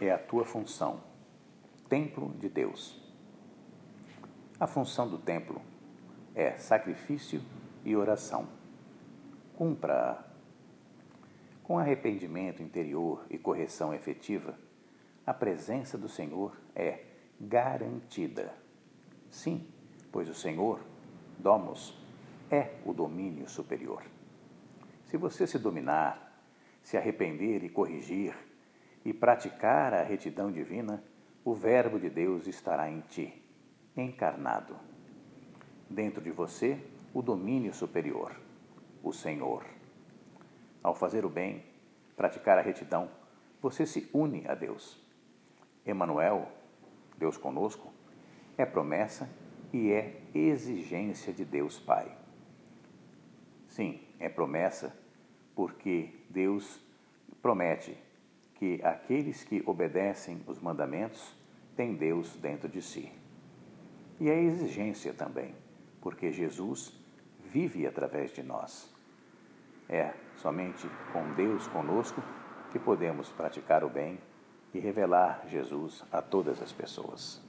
é a tua função? Templo de Deus. A função do templo é sacrifício e oração. Cumpra-a. Com arrependimento interior e correção efetiva, a presença do Senhor é garantida. Sim, pois o Senhor, Domus, é o domínio superior. Se você se dominar, se arrepender e corrigir, e praticar a retidão divina, o Verbo de Deus estará em ti, encarnado. Dentro de você, o domínio superior, o Senhor. Ao fazer o bem, praticar a retidão, você se une a Deus. Emanuel, Deus conosco, é promessa e é exigência de Deus Pai. Sim, é promessa, porque Deus promete que aqueles que obedecem os mandamentos têm Deus dentro de si. E é exigência também, porque Jesus vive através de nós. É somente com Deus conosco que podemos praticar o bem e revelar Jesus a todas as pessoas.